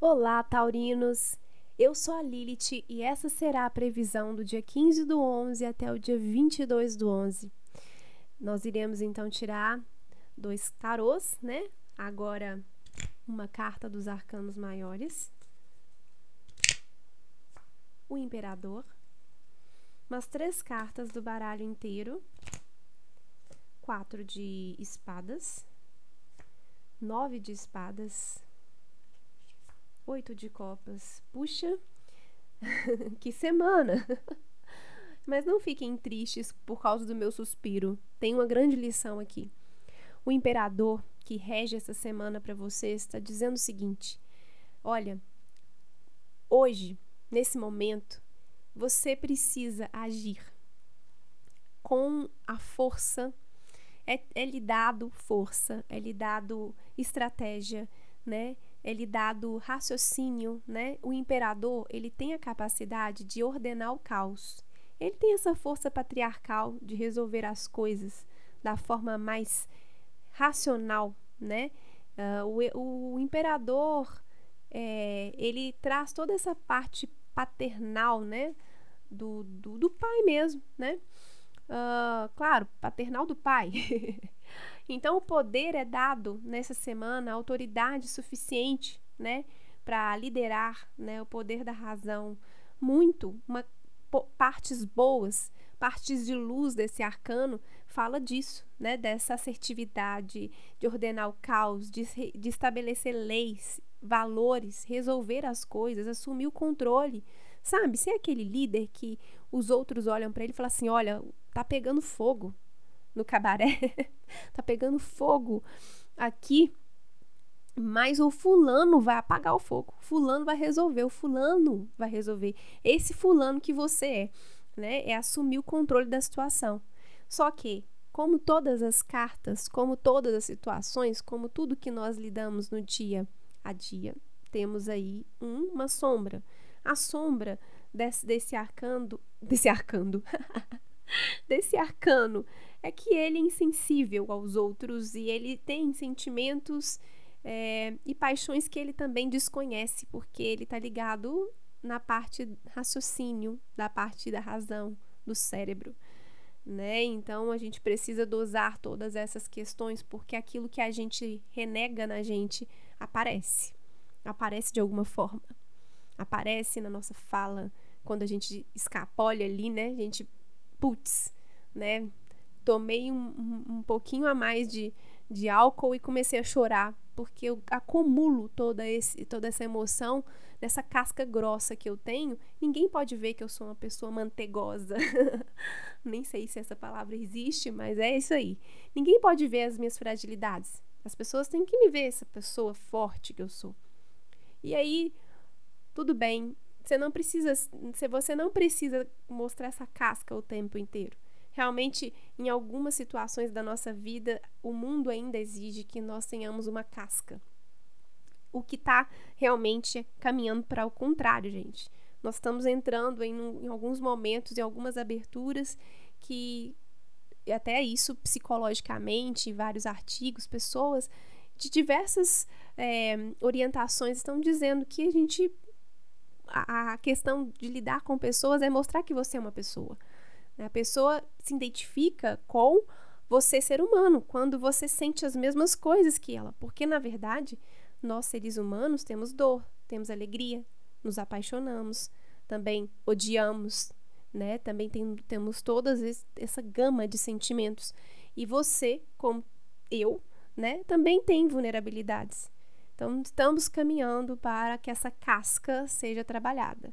Olá, taurinos! Eu sou a Lilith e essa será a previsão do dia 15 do 11 até o dia 22 do 11. Nós iremos então tirar dois tarôs, né? Agora, uma carta dos arcanos maiores, o Imperador, umas três cartas do baralho inteiro, quatro de espadas, nove de espadas, Oito de copas. Puxa, que semana! Mas não fiquem tristes por causa do meu suspiro. Tem uma grande lição aqui. O imperador que rege essa semana para vocês está dizendo o seguinte: olha, hoje, nesse momento, você precisa agir com a força. É, é lhe dado força, é lhe dado estratégia, né? É lhe dado raciocínio, né? O imperador, ele tem a capacidade de ordenar o caos. Ele tem essa força patriarcal de resolver as coisas da forma mais racional, né? Uh, o, o, imperador, é, ele traz toda essa parte paternal, né? Do, do, do pai mesmo, né? Uh, claro, paternal do pai. Então, o poder é dado nessa semana, autoridade suficiente, né, para liderar, né, o poder da razão. Muito, uma, partes boas, partes de luz desse arcano fala disso, né, dessa assertividade, de ordenar o caos, de, de estabelecer leis, valores, resolver as coisas, assumir o controle. Sabe, ser aquele líder que os outros olham para ele e falam assim: olha, tá pegando fogo, no cabaré, tá pegando fogo aqui, mas o fulano vai apagar o fogo. Fulano vai resolver, o fulano vai resolver. Esse fulano que você é, né, é assumir o controle da situação. Só que, como todas as cartas, como todas as situações, como tudo que nós lidamos no dia a dia, temos aí um, uma sombra. A sombra desse, desse arcando, desse arcando, desse arcano é que ele é insensível aos outros e ele tem sentimentos é, e paixões que ele também desconhece, porque ele está ligado na parte raciocínio, da parte da razão, do cérebro. Né? Então a gente precisa dosar todas essas questões, porque aquilo que a gente renega na gente aparece, aparece de alguma forma, aparece na nossa fala, quando a gente escapolha ali, né? A gente, putz, né? tomei um, um, pouquinho a mais de, de álcool e comecei a chorar, porque eu acumulo toda, esse, toda essa emoção nessa casca grossa que eu tenho. Ninguém pode ver que eu sou uma pessoa mantegosa. Nem sei se essa palavra existe, mas é isso aí. Ninguém pode ver as minhas fragilidades. As pessoas têm que me ver essa pessoa forte que eu sou. E aí, tudo bem. Você não precisa, você não precisa mostrar essa casca o tempo inteiro. Realmente, em algumas situações da nossa vida, o mundo ainda exige que nós tenhamos uma casca. O que está realmente caminhando para o contrário, gente. Nós estamos entrando em, em alguns momentos, em algumas aberturas que até isso psicologicamente, vários artigos, pessoas de diversas é, orientações estão dizendo que a gente a, questão de lidar com pessoas é mostrar que você é uma pessoa. Né? A pessoa se identifica com você, ser humano, quando você sente as mesmas coisas que ela. Porque, na verdade, nós, seres humanos, temos dor, temos alegria, nos apaixonamos, também odiamos, né? Também tem, temos toda essa gama de sentimentos. E você, como eu, né, também tem vulnerabilidades. Então, estamos caminhando para que essa casca seja trabalhada.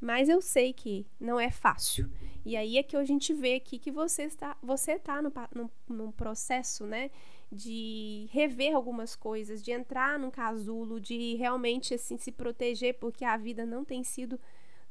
Mas eu sei que não é fácil. E aí é que a gente vê aqui que você está, você está no, no, num processo, né, de rever algumas coisas, de entrar num casulo, de realmente assim se proteger, porque a vida não tem sido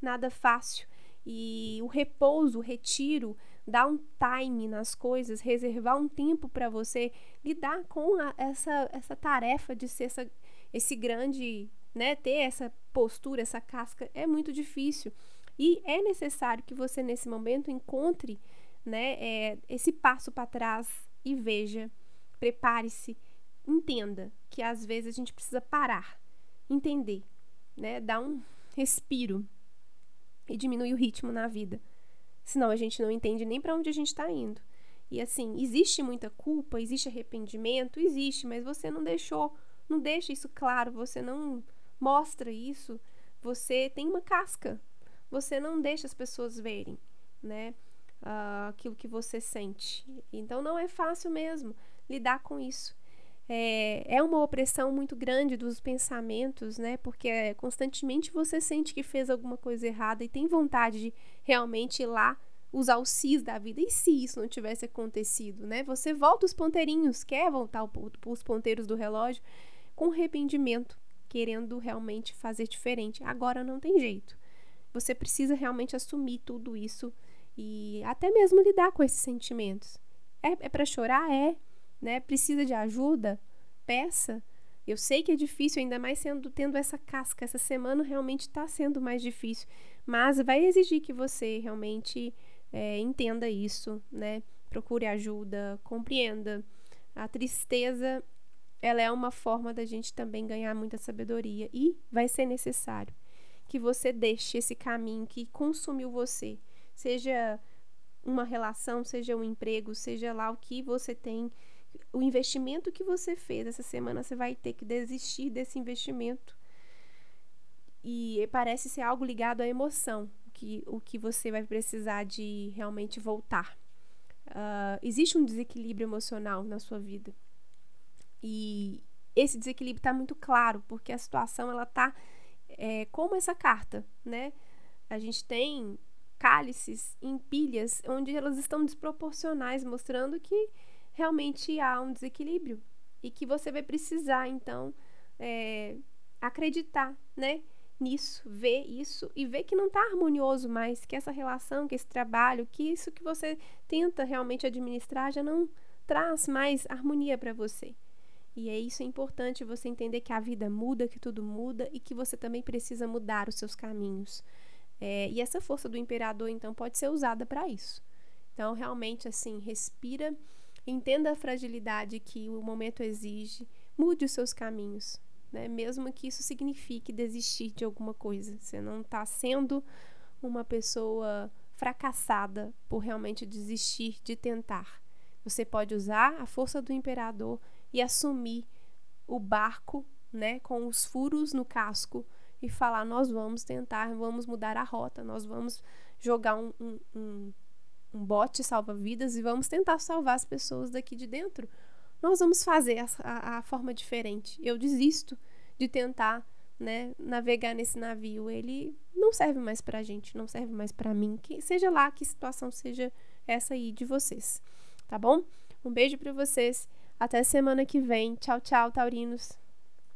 nada fácil. E o repouso, o retiro, dar um time nas coisas, reservar um tempo para você lidar com a, essa, essa tarefa de ser essa, esse grande, né, ter essa postura, essa casca, é muito difícil. E é necessário que você, nesse momento, encontre né, é, esse passo para trás e veja, prepare-se, entenda que às vezes a gente precisa parar, entender né? Dá um respiro e diminui o ritmo na vida. Senão a gente não entende nem para onde a gente está indo. E assim, existe muita culpa, existe arrependimento, existe, mas você não deixou, não deixa isso claro, você não mostra isso, você tem uma casca, você não deixa as pessoas verem, né? Uh, aquilo que você sente. Então não é fácil mesmo lidar com isso. É, é uma opressão muito grande dos pensamentos, né? Porque é, constantemente você sente que fez alguma coisa errada e tem vontade de realmente ir lá usar o cis da vida. E se isso não tivesse acontecido, né? Você volta os ponteirinhos, quer voltar os ponteiros do relógio com arrependimento, querendo realmente fazer diferente. Agora não tem jeito. Você precisa realmente assumir tudo isso e até mesmo lidar com esses sentimentos. É, é para chorar? É. Né? Precisa de ajuda? Peça. Eu sei que é difícil, ainda mais sendo tendo essa casca. Essa semana realmente está sendo mais difícil, mas vai exigir que você realmente é, entenda isso, né? Procure ajuda, compreenda. A tristeza, ela é uma forma da gente também ganhar muita sabedoria e vai ser necessário que você deixe esse caminho que consumiu você, seja uma relação, seja um emprego, seja lá o que você tem, o investimento que você fez essa semana, você vai ter que desistir desse investimento. E parece ser algo ligado à emoção, que, o que você vai precisar de realmente voltar. Uh, existe um desequilíbrio emocional na sua vida. E esse desequilíbrio está muito claro, porque a situação ela está é, como essa carta, né? A gente tem cálices em pilhas onde elas estão desproporcionais, mostrando que realmente há um desequilíbrio e que você vai precisar então é, acreditar, né? nisso, ver isso e ver que não está harmonioso mais, que essa relação, que esse trabalho, que isso que você tenta realmente administrar já não traz mais harmonia para você. E é isso é importante você entender que a vida muda, que tudo muda e que você também precisa mudar os seus caminhos. É, e essa força do imperador, então, pode ser usada para isso. Então, realmente, assim, respira, entenda a fragilidade que o momento exige, mude os seus caminhos né? Mesmo que isso signifique desistir de alguma coisa. Você não está sendo uma pessoa fracassada por realmente desistir de tentar. Você pode usar a força do imperador e assumir o barco, né, com os furos no casco e falar: nós vamos tentar, vamos mudar a rota, nós vamos jogar um, um, um, um bote salva-vidas e vamos tentar salvar as pessoas daqui de dentro nós vamos fazer a, a, a forma diferente. Eu desisto de tentar né, navegar nesse navio. Ele não serve mais pra gente, não serve mais para mim. Que seja lá que situação seja essa aí de vocês. Tá bom? Um beijo para vocês. Até semana que vem. Tchau, tchau, taurinos.